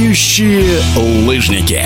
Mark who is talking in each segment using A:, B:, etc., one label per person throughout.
A: Летающие лыжники.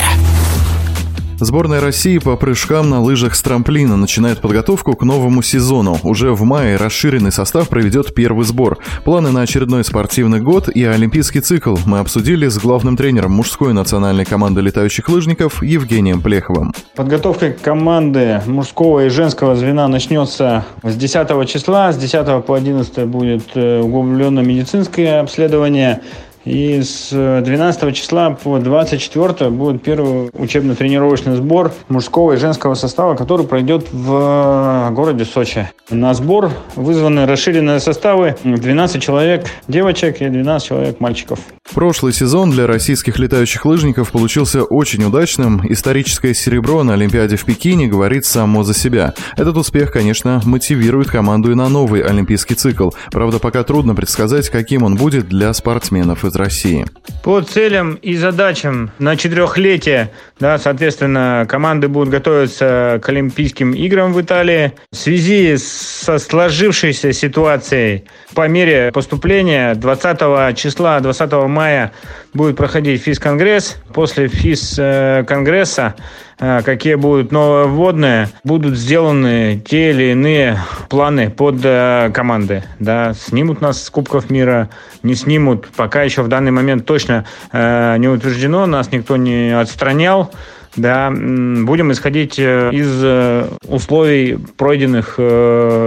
B: Сборная России по прыжкам на лыжах с трамплина начинает подготовку к новому сезону. Уже в мае расширенный состав проведет первый сбор. Планы на очередной спортивный год и олимпийский цикл мы обсудили с главным тренером мужской национальной команды летающих лыжников Евгением Плеховым.
C: Подготовка команды мужского и женского звена начнется с 10 числа. С 10 по 11 будет э, углубленное медицинское обследование. И с 12 числа по 24 будет первый учебно-тренировочный сбор мужского и женского состава, который пройдет в городе Сочи. На сбор вызваны расширенные составы 12 человек девочек и 12 человек мальчиков.
B: Прошлый сезон для российских летающих лыжников получился очень удачным. Историческое серебро на Олимпиаде в Пекине говорит само за себя. Этот успех, конечно, мотивирует команду и на новый олимпийский цикл. Правда, пока трудно предсказать, каким он будет для спортсменов из из России.
C: По целям и задачам на четырехлетие, да, соответственно, команды будут готовиться к Олимпийским играм в Италии. В связи со сложившейся ситуацией по мере поступления 20 числа, 20 мая будет проходить физ-конгресс. После физ-конгресса э, какие будут новые вводные, будут сделаны те или иные планы под э, команды. Да, снимут нас с Кубков мира, не снимут. Пока еще в данный момент точно э, не утверждено, нас никто не отстранял. Да, будем исходить из условий пройденных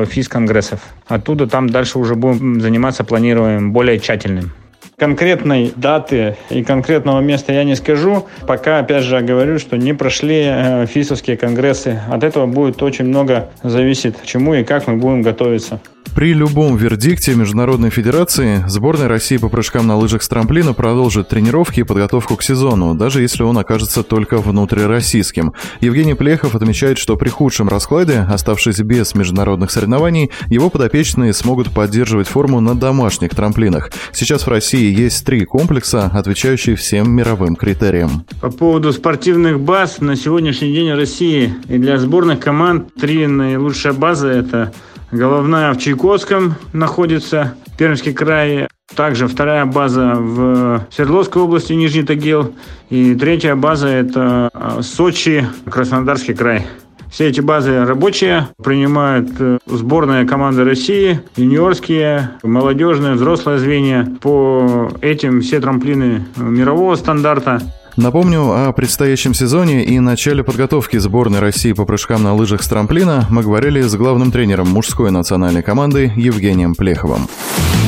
C: физ-конгрессов. Оттуда там дальше уже будем заниматься планируем более тщательным. Конкретной даты и конкретного места я не скажу. Пока, опять же, говорю, что не прошли э, фисовские конгрессы. От этого будет очень много зависеть, чему и как мы будем готовиться.
B: При любом вердикте Международной Федерации сборная России по прыжкам на лыжах с трамплина продолжит тренировки и подготовку к сезону, даже если он окажется только внутрироссийским. Евгений Плехов отмечает, что при худшем раскладе, оставшись без международных соревнований, его подопечные смогут поддерживать форму на домашних трамплинах. Сейчас в России есть три комплекса, отвечающие всем мировым критериям.
C: По поводу спортивных баз, на сегодняшний день в России и для сборных команд три наилучшие базы – это Головная в Чайковском находится, Пермский край. Также вторая база в Свердловской области, Нижний Тагил. И третья база – это а, Сочи, Краснодарский край. Все эти базы рабочие, принимают э, сборная команды России, юниорские, молодежные, взрослые звенья. По этим все трамплины мирового стандарта.
B: Напомню, о предстоящем сезоне и начале подготовки сборной России по прыжкам на лыжах с трамплина мы говорили с главным тренером мужской национальной команды Евгением Плеховым.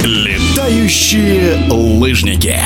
A: Летающие лыжники.